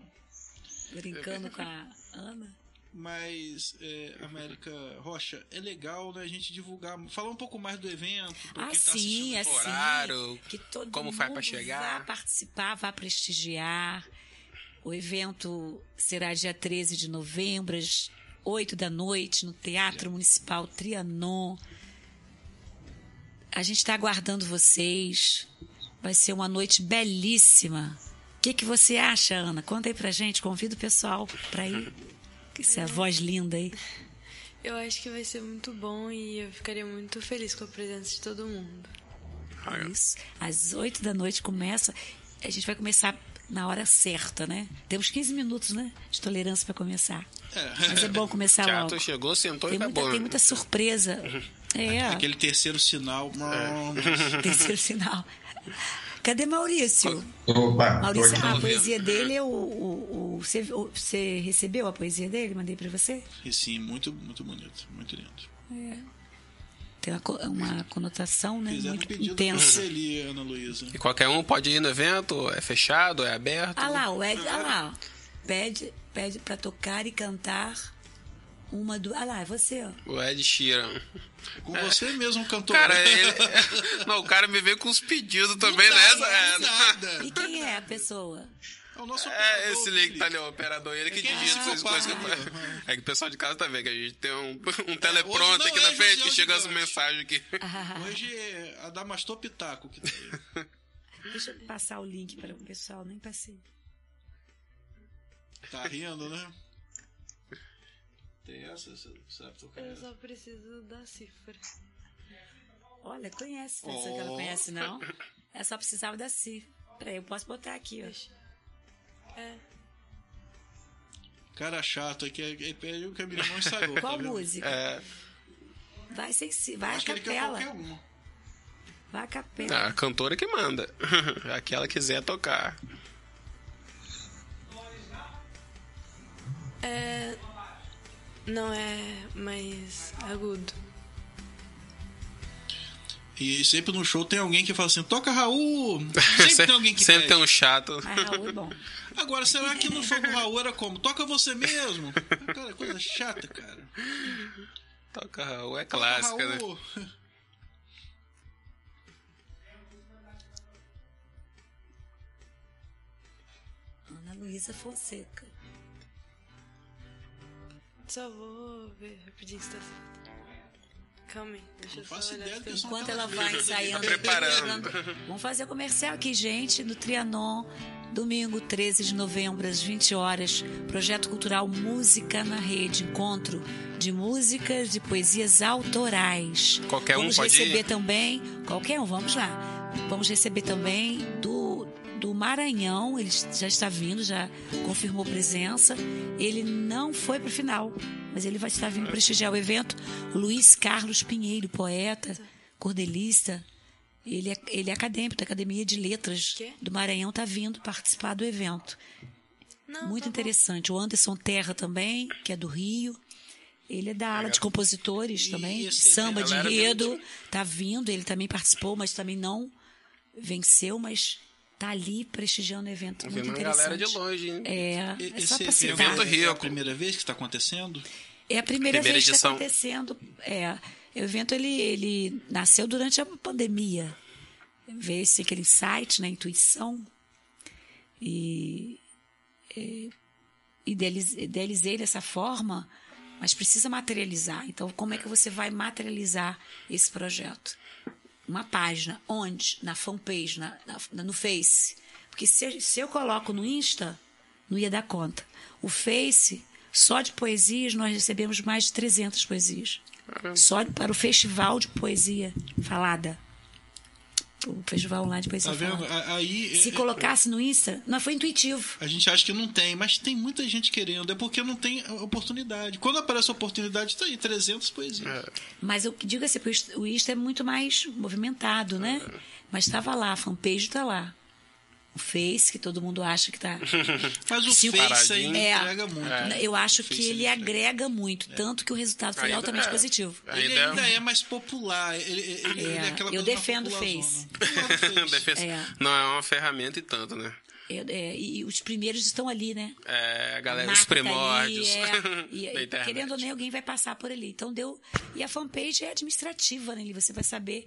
brincando com a Ana. Mas, é, América Rocha, é legal né, a gente divulgar, falar um pouco mais do evento. Ah, quem tá sim, assistindo. assim. Horário, que todo como mundo faz pra chegar. Vá participar, vá prestigiar. O evento será dia 13 de novembro, às 8 da noite, no Teatro Municipal Trianon. A gente está aguardando vocês. Vai ser uma noite belíssima. O que, que você acha, Ana? Conta aí pra gente, convida o pessoal pra ir. <laughs> Que essa voz linda aí. Eu acho que vai ser muito bom e eu ficaria muito feliz com a presença de todo mundo. Isso. Às 8 da noite começa. A gente vai começar na hora certa, né? Temos 15 minutos, né? De tolerância para começar. Mas é bom começar <laughs> Teatro logo. chegou, sentou Tem e muita, acabou. tem muita surpresa. É, Aquele terceiro sinal. É. terceiro sinal. Cadê Maurício? Opa, Maurício, a poesia dele, o, o, o- você, você recebeu a poesia dele? Mandei para você? E sim, muito, muito bonito, muito lindo. Tem uma, uma conotação né, Fizeram um muito pedido intensa. ele, Ana Luísa. E qualquer um pode ir no evento, é fechado, é aberto. Ah lá, o Ed, ah lá. Pede, pede para tocar e cantar uma do. Ah lá, é você, ó. O Ed Sheeran. Com você mesmo, cantor. Cara, ele... <laughs> Não, o cara me veio com os pedidos também Não nessa. É. E quem é a pessoa? É o nosso É, operador, esse link tá ali, o operador, ele que É que digita esse essas coisas. Que... ali, É que o pessoal de casa tá vendo que a gente tem um, <laughs> um telepronto não aqui é na frente José que chega as mensagens aqui. Hoje é a Damastor Pitaco que tá aí. Deixa eu passar o link para o pessoal, nem passei. Tá rindo, né? Tem essa, você sabe tocar Eu essa? só preciso da cifra. Olha, conhece, não sei que ela Oh. conhece, não. É só precisava da cifra. Peraí, eu posso botar aqui, ó. É. Cara chato, aqui é, é, pediu que a minha irmã ensaiou. Qual tá música? É, Vai sem cifra, vai Acho a que ele quer capela. qualquer uma. Vai a capela. a cantora que manda. <laughs> Aquela quiser tocar. É. Não é mais agudo. E sempre no show tem alguém que fala assim: toca Raul! <laughs> Sempre tem alguém que Sempre pede. tem um chato. Mas Raul é bom. <laughs> Agora, será que no show do Raul era como? Toca você mesmo? Cara, coisa chata, cara. Toca Raul, é Toca clássica, né? Raul. Ana Luísa Fonseca. Só vou ver rapidinho se tá certo. Calma aí, deixa eu só olhar Enquanto ela vai ensaiando. Preparando. Vamos fazer o comercial aqui, gente, no Trianon, domingo 13 de novembro, às 20 horas. Projeto Cultural Música na Rede, encontro de músicas de poesias autorais. Qualquer um vamos pode receber ir? também, qualquer um, vamos lá. Vamos receber também do, do Maranhão, ele já está vindo, já confirmou presença. Ele não foi para o final, mas ele vai estar vindo prestigiar o evento. O Luiz Carlos Pinheiro, poeta, cordelista. Ele é, ele é acadêmico da Academia de Letras do Maranhão, está vindo participar do evento. Não, Muito tá bom. interessante. O Anderson Terra também, que é do Rio. Ele é da ala de compositores E também, esse samba de galera enredo. Tá vindo, ele também participou, mas também não venceu, mas tá ali prestigiando o evento. Muito Vendo uma interessante. galera de longe, hein? É, E- é Esse evento. Evento é a rico. primeira vez que está acontecendo? É a primeira, Primeira vez que está edição. acontecendo. É, o evento ele, ele nasceu durante a pandemia. Veio esse aquele insight, né, intuição. E, e idealiz- idealizei dessa forma, mas precisa materializar. Então, como é que você vai materializar esse projeto? Uma página, onde? Na fanpage, na, na- no Face. Porque se, se eu coloco no Insta, não ia dar conta. O Face, só de poesias, nós recebemos mais de 300 poesias. Só para o festival de poesia falada. O festival online de poesia Tá vendo? falada. A- Aí. Se é- colocasse no Insta, não foi intuitivo. A gente acha que não tem, mas tem muita gente querendo. É porque não tem oportunidade. Quando aparece a oportunidade, tá aí, 300 poesias. É. Mas eu digo assim, porque o Insta é muito mais movimentado, né? Mas estava lá, a fanpage está lá. O Face, que todo mundo acha que tá. <laughs> Mas o Cinco- Face ainda É. entrega muito. né? Eu acho que Face ele agrega muito, tanto que o resultado foi Ainda altamente é. positivo. Ele Ainda ainda é mais popular. Ele, ele, ele é É, aquela eu defendo o popularzona. Face. <laughs> É. Não é uma ferramenta e tanto, né? É, é, e os primeiros estão ali, né? É, a galera, Marca os tá ali, primórdios é, <laughs> e, da e, querendo ou não, alguém vai passar por ali. Então deu. E a fanpage é administrativa, né? Ali você vai saber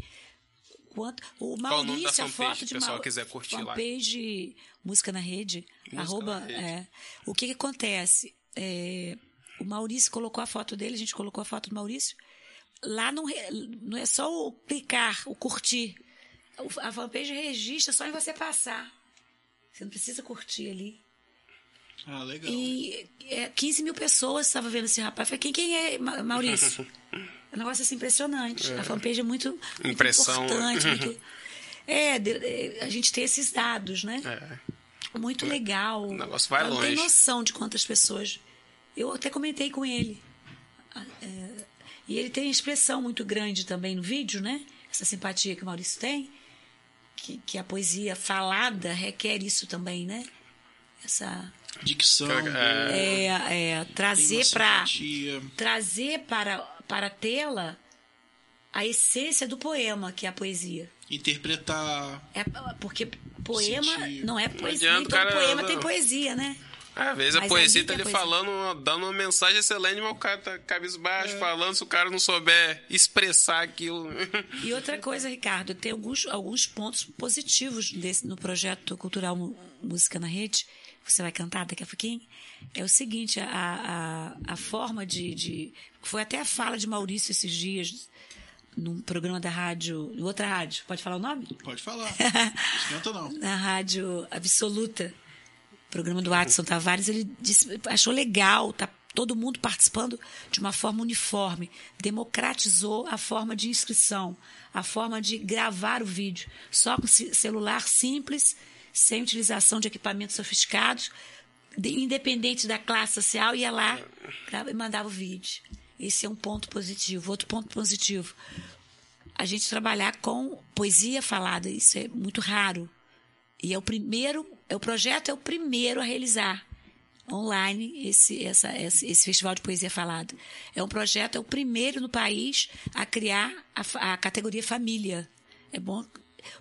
quanto. O Maurício, a foto se de o pessoal quiser curtir lá? fanpage Música na Rede. Música arroba, na Rede. é. O que, que acontece? É, o Maurício colocou a foto dele, a gente colocou a foto do Maurício. Lá não, não é só o clicar, o curtir. A fanpage registra só em você passar. Você não precisa curtir ali. Ah, legal. E é, 15 mil pessoas estavam vendo esse rapaz. Eu falei, quem, quem é Ma- Maurício? <laughs> É um negócio assim impressionante. A fanpage é muito, muito Impressão. importante. muito- é, de- é, a gente tem esses dados, né? É. Muito legal. O negócio vai Eu não tenho longe. noção de quantas pessoas. Eu até comentei com ele. Ah, é, e ele tem uma expressão muito grande também no vídeo, né? Essa simpatia que o Maurício tem. Que, que a poesia falada requer isso também, né? Essa Dicção. É. é, é, trazer Tem para trazer para para a tela a essência do poema que é a poesia Interpretar. é porque poema Sentir. não é poesia nem adianta, todo cara, poema não. tem poesia né Às vezes a Mas poesia tá é ali poesia. falando, dando uma mensagem excelente, mas o cara tá cabisbaixo É. falando, se o cara não souber expressar aquilo. <laughs> e outra coisa Ricardo tem alguns alguns pontos positivos desse, no projeto cultural música na rede que você vai cantar daqui a pouquinho é o seguinte a, a, a forma de, de foi até a fala de Maurício esses dias num programa da rádio outra rádio pode falar o nome Pode falar. <laughs> Esquenta não. na rádio Absoluta, programa do Adson Tavares, ele disse, achou legal, tá todo mundo participando de uma forma uniforme, democratizou a forma de inscrição, a forma de gravar o vídeo, só com ce- celular simples, sem utilização de equipamentos sofisticados, de- independente da classe social, ia lá e mandava o vídeo. Esse é um ponto positivo. Outro ponto positivo, a gente trabalhar com poesia falada, isso é muito raro. E é o primeiro, é o projeto é o primeiro a realizar online esse, essa, esse, esse festival de poesia falada. É um projeto, é o primeiro no país a criar a, a categoria família. É bom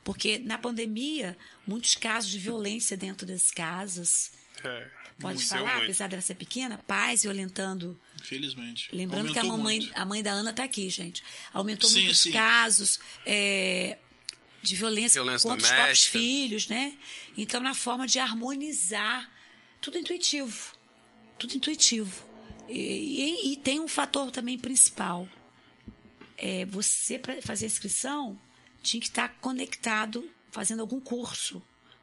porque na pandemia muitos casos de violência dentro das casas. É, Pode falar, muito. apesar dela ser pequena, pais violentando Infelizmente. Lembrando que a Aumentou mamãe, muito. a mãe da Ana está aqui, gente. Aumentou Sim, muitos sim. casos é, de violência, Violência contra os próprios doméstica. filhos, né? Então, na forma de harmonizar, tudo intuitivo. Tudo intuitivo. E, e- e tem um fator também principal. É, você, para fazer a inscrição, tinha que estar conectado, fazendo algum curso.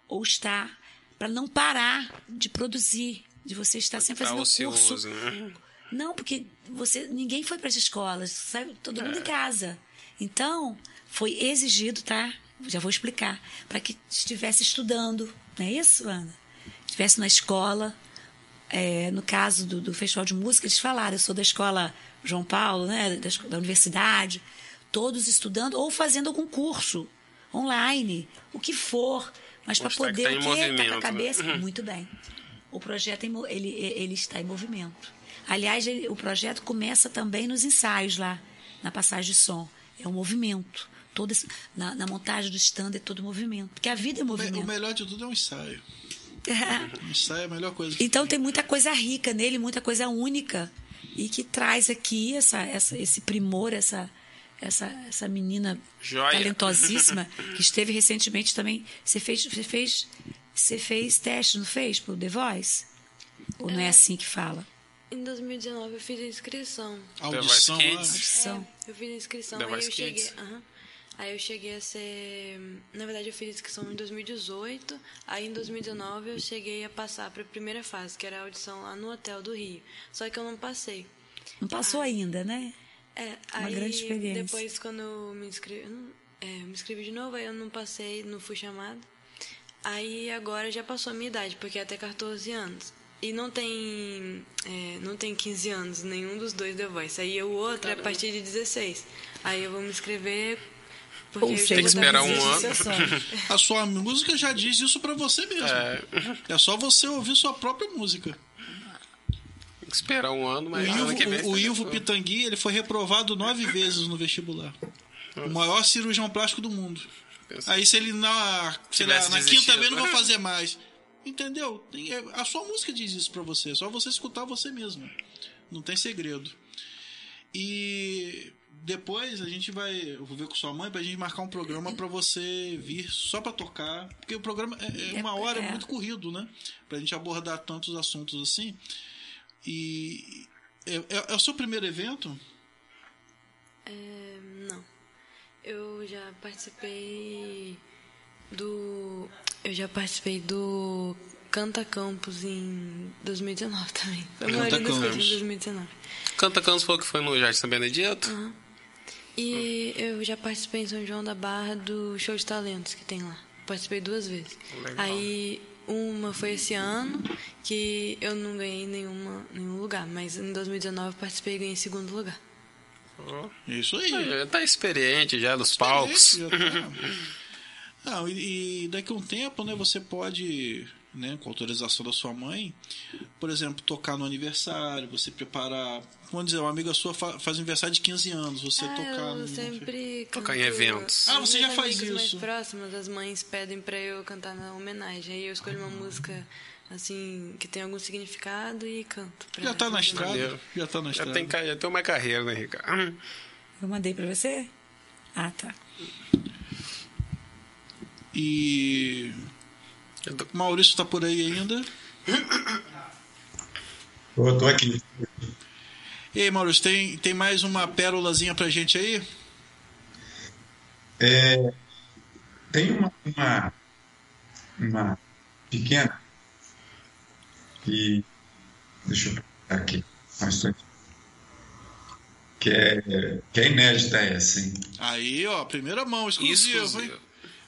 Ou estar, para não parar de produzir, de você estar sempre fazendo ocioso, curso. né? Não, porque você ninguém foi para as escolas, sabe? Todo É. mundo em casa. Então, foi exigido, tá? Já vou explicar. Para que estivesse estudando, não é isso, Ana? Estivesse na escola. É, no caso do, do Festival de Música, eles falaram: eu sou da escola João Paulo, né? Da, da universidade. Todos estudando ou fazendo algum curso online, o que for. Mas para que poder tá o quê? Tá com a né? cabeça? Muito bem. O projeto é ele, ele está em movimento. Aliás, ele- o projeto começa também nos ensaios lá, na passagem de som. É um movimento. Todo esse- na, na montagem do stand é todo movimento. Porque a vida é O me- movimento. O melhor de tudo é um ensaio. O <laughs> ensaio é a melhor coisa. que Então tem muita coisa rica nele, muita coisa única. E que traz aqui essa, essa, esse primor, essa, essa, essa menina Joia. talentosíssima, <laughs> que esteve recentemente também. Você fez, você fez, você fez teste, não fez, pro The Voice? Ou não é assim que fala? Em 2019 eu fiz a inscrição. Audição. Kids. Audição. É, eu fiz a inscrição, The aí eu cheguei. Kids. aham. Aí eu cheguei a ser. Na verdade, eu fiz a inscrição em 2018. Aí em 2019 eu cheguei a passar para a primeira fase, que era a audição lá no Hotel do Rio. Só que eu não passei. Não passou ainda, né? É, Uma aí grande experiência. depois quando eu me inscrevi. é, eu me inscrevi de novo, aí eu não passei, não fui chamada. Aí agora já passou a minha idade, porque é até 14 anos. E não tem, é, não tem 15 anos, nenhum dos dois The Voice. Aí o outro é a partir de 16. Aí eu vou me inscrever porque Ou seja, vou esperar dar um 16 ano. A sua música já diz isso pra você mesmo. É, É só você ouvir sua própria música. tem que esperar um ano, O mas ano que vem. Ivo, o, o Ivo Pitangui ele foi reprovado nove vezes no vestibular. O maior cirurgião plástico do mundo. Aí se ele na, sei lá, Tivesse na desistido. quinta vez não vou fazer mais. Entendeu? Tem- é- A sua música diz isso pra você. É só você escutar você mesmo. Não tem segredo. E depois a gente vai. Eu vou ver com sua mãe pra gente marcar um programa pra você vir só pra tocar. Porque o programa é, é uma hora, é muito corrido, né? Pra gente abordar tantos assuntos assim. E. É, é- é o seu primeiro evento? Não. Eu já participei do. Eu já participei do Canta Campus em 2019 também. Foi a Canta maioria das coisas Campus. em 2019. Canta Canos falou que foi no Jardim São Benedito. E eu já participei em São João da Barra do show de talentos que tem lá. Participei duas vezes. Legal. Aí uma foi esse ano, que eu não ganhei nenhuma, nenhum lugar, mas em 2019 eu participei e ganhei segundo lugar. Isso aí. Já tá experiente já dos palcos. Já tá. Não, e, e daqui a um tempo, né, você pode, né, com autorização da sua mãe, por exemplo, tocar no aniversário, você preparar. Vamos dizer, uma amiga sua fa- faz aniversário de 15 anos, você Ah, tocar eu no. sempre Tocar em eventos. Ah, você já faz isso. mais próximos, as mães pedem pra eu cantar na homenagem. Aí eu escolho uma música assim que tem algum significado e canto. pra Já tá na estrada. Maneiro. Já tá na Já estrada. tem, ca- já tem uma carreira, né, Ricardo? Eu mandei pra você? Ah, tá. E. Tô- Maurício tá por aí ainda. Eu tô aqui. E aí, Maurício, tem, tem mais uma pérolazinha pra gente aí? É, tem uma, uma, uma pequena que. Deixa eu pegar aqui. um. Que é, que é inédita essa, hein? Aí, ó, primeira mão, exclusivo, hein?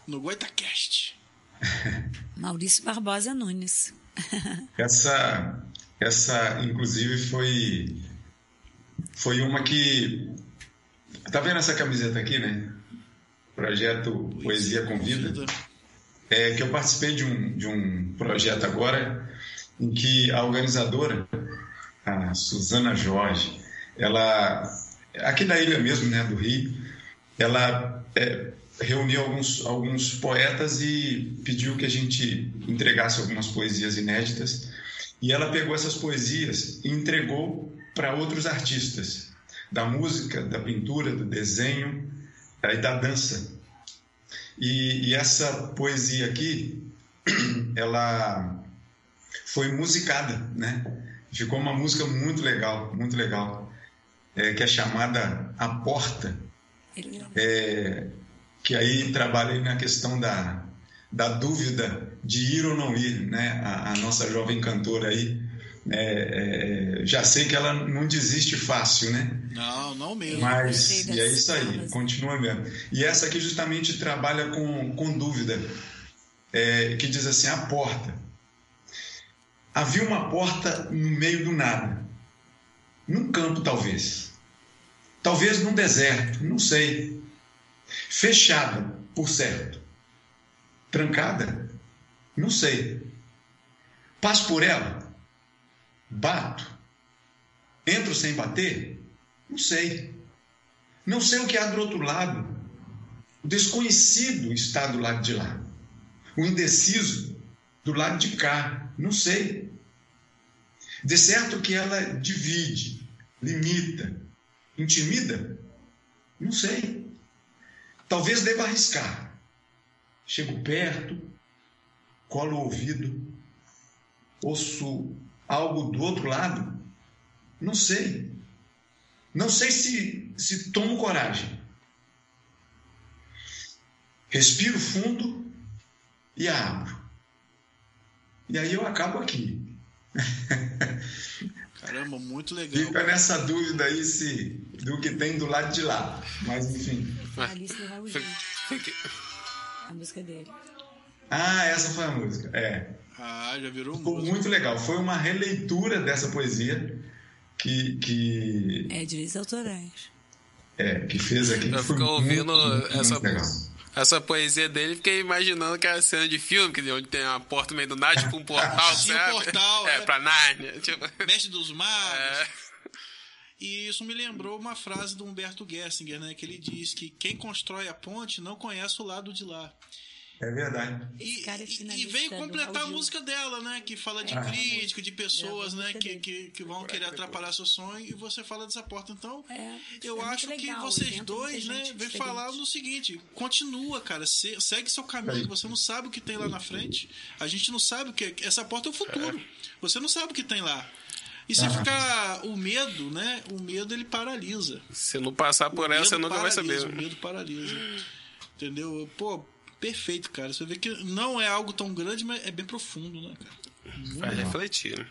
No Goitacast. <laughs> Maurício Barbosa Nunes. <laughs> Essa, essa inclusive, foi, foi uma que. Tá vendo essa camiseta aqui, né? Projeto Poesia Convida. É que eu participei de um, de um projeto agora em que a organizadora, a Suzana Jorge, ela, aqui da ilha mesmo, né, do Rio, ela é, reuniu alguns, alguns poetas e pediu que a gente entregasse algumas poesias inéditas. E ela pegou essas poesias e entregou para outros artistas, da música, da pintura, do desenho eh, e da dança. E, e essa poesia aqui, <clears throat> ela foi musicada, né? Ficou uma música muito legal, muito legal, é, que é chamada A Porta, é, que aí trabalha na questão da, da dúvida de ir ou não ir, né? A, a nossa jovem cantora aí, é, é, já sei que ela não desiste fácil, né? Não, não mesmo. Mas e é isso aí, continua mesmo. E essa aqui justamente trabalha com, com dúvida, é, que diz assim: a porta. Havia uma porta no meio do nada, num campo talvez, talvez num deserto, não sei, fechada, por certo, trancada, não sei. Passo por ela, bato, entro sem bater, não sei. Não sei o que há do outro lado. O desconhecido está do lado de lá. O indeciso do lado de cá. Não sei. De certo que ela divide, limita, intimida? Não sei. Talvez deva arriscar. Chego perto, colo o ouvido, ouço algo do outro lado? Não sei. Não sei se, se tomo coragem. Respiro fundo e abro. E aí eu acabo aqui. <laughs> Caramba, muito legal. Fica nessa dúvida aí se, do que tem do lado de lá. Mas enfim. Alice no Raul a música dele. Ah, essa foi a música. É. Ah, já virou Ficou música. muito legal. Foi uma releitura dessa poesia que, que, É, direitos autorais. é, que fez aqui. Eu fico ouvindo muito, muito, essa, muito legal. essa poesia dele, fiquei imaginando que é a cena de filme, que onde tem uma porta no meio do nada, tipo um portal, um sabe? portal, é. é. pra Nárnia. Tipo, Mestre dos Magos. é. E isso me lembrou uma frase do Humberto Gessinger, né? Que ele diz que quem constrói a ponte não conhece o lado de lá. É verdade. E, cara é e- veio completar a música dela, né? Que fala de Ah. crítica, de pessoas, É, né? Que, que, que vão querer atrapalhar seu sonho e você fala dessa porta. Então, É, eu é acho que legal, vocês dois, né? Vem falar no seguinte: continua, cara. se- segue seu caminho. Você não sabe o que tem lá na frente. A gente não sabe o que. Essa porta é o futuro. Você não sabe o que tem lá. E se Aham. ficar o medo, né? O medo ele paralisa. Se não passar por O ela, você nunca vai paralisa, saber. O medo paralisa. Entendeu? Pô, perfeito, cara. Você vê que não é algo tão grande, mas é bem profundo, né, cara? Vai refletir, né?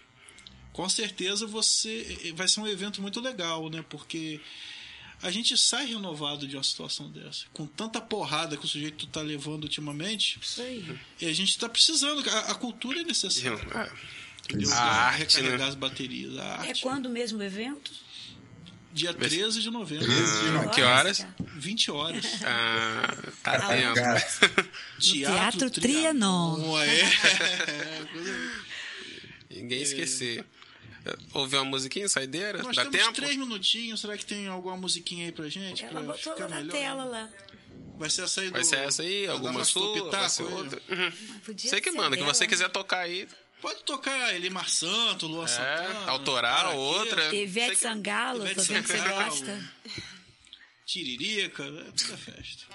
Com certeza você vai ser um evento muito legal, né? Porque a gente sai renovado de uma situação dessa. Com tanta porrada que o sujeito tá levando ultimamente, Isso aí. e a gente tá precisando. A, a cultura é necessária. É. Entendeu? A arte, recarregar né? as baterias. A É arte. quando mesmo o evento? Dia 13 de novembro. 13 de novembro. Que horas? 20 horas. <laughs> Ah, tá Ah, <laughs> tempo. cara. Teatro Trianon. É. é. <laughs> Ninguém esquecer. Ouvir uma musiquinha, saideira? Nós Dá temos tempo? três minutinhos. Será que tem alguma musiquinha aí pra gente? Ela pra botou na melhor? tela lá. Vai ser essa aí do... Vai ser essa aí, alguma sua, vai ser Pitaco, outra. Uhum. Você que manda, que dela, você né? quiser tocar aí. Pode tocar Elimar Santo, Luan Santana. É, autoral, Araqueta, outra. Ivete que- Sangalo, Ivete tô vendo que você gosta. Tiririca, é toda festa.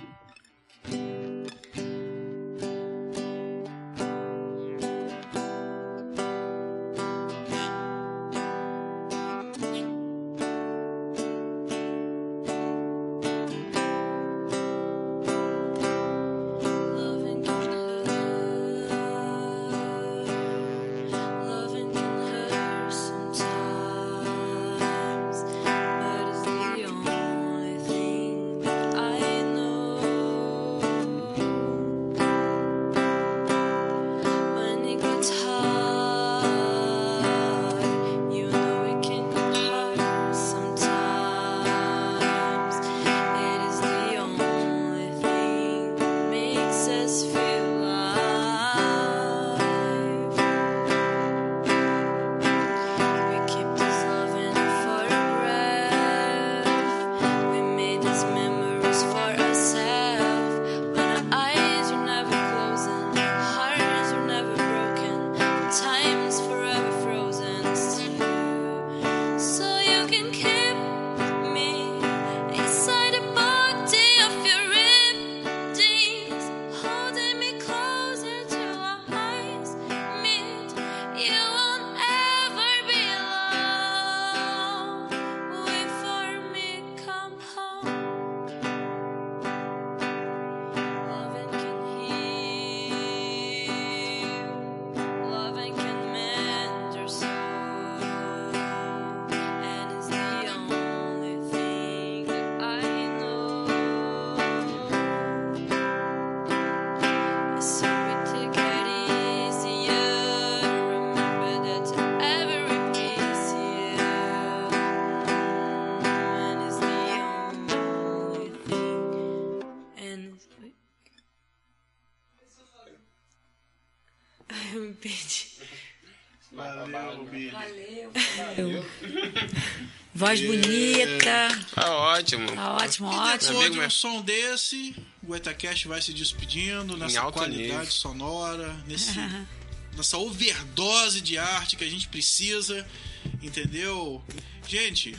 E Amigo de um som desse, o Etacast vai se despedindo nessa qualidade nível. sonora, nesse, nessa overdose de arte que a gente precisa, entendeu? Gente,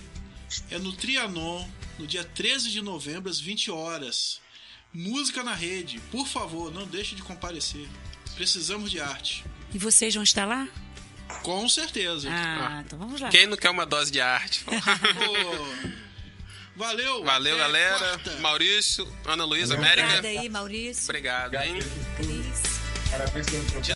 é no Trianon, no dia 13 de novembro, às 20 horas. Música na rede. Por favor, não deixe de comparecer. Precisamos de arte. E vocês vão estar lá? Com certeza. Ah, então vamos lá. Quem não quer uma dose de arte? <laughs> <laughs> Pô, valeu. Valeu, até galera. quarta. Maurício, Ana Luísa, Obrigada América. aí, Maurício. Obrigado, hein? Cris. Parabéns pelo.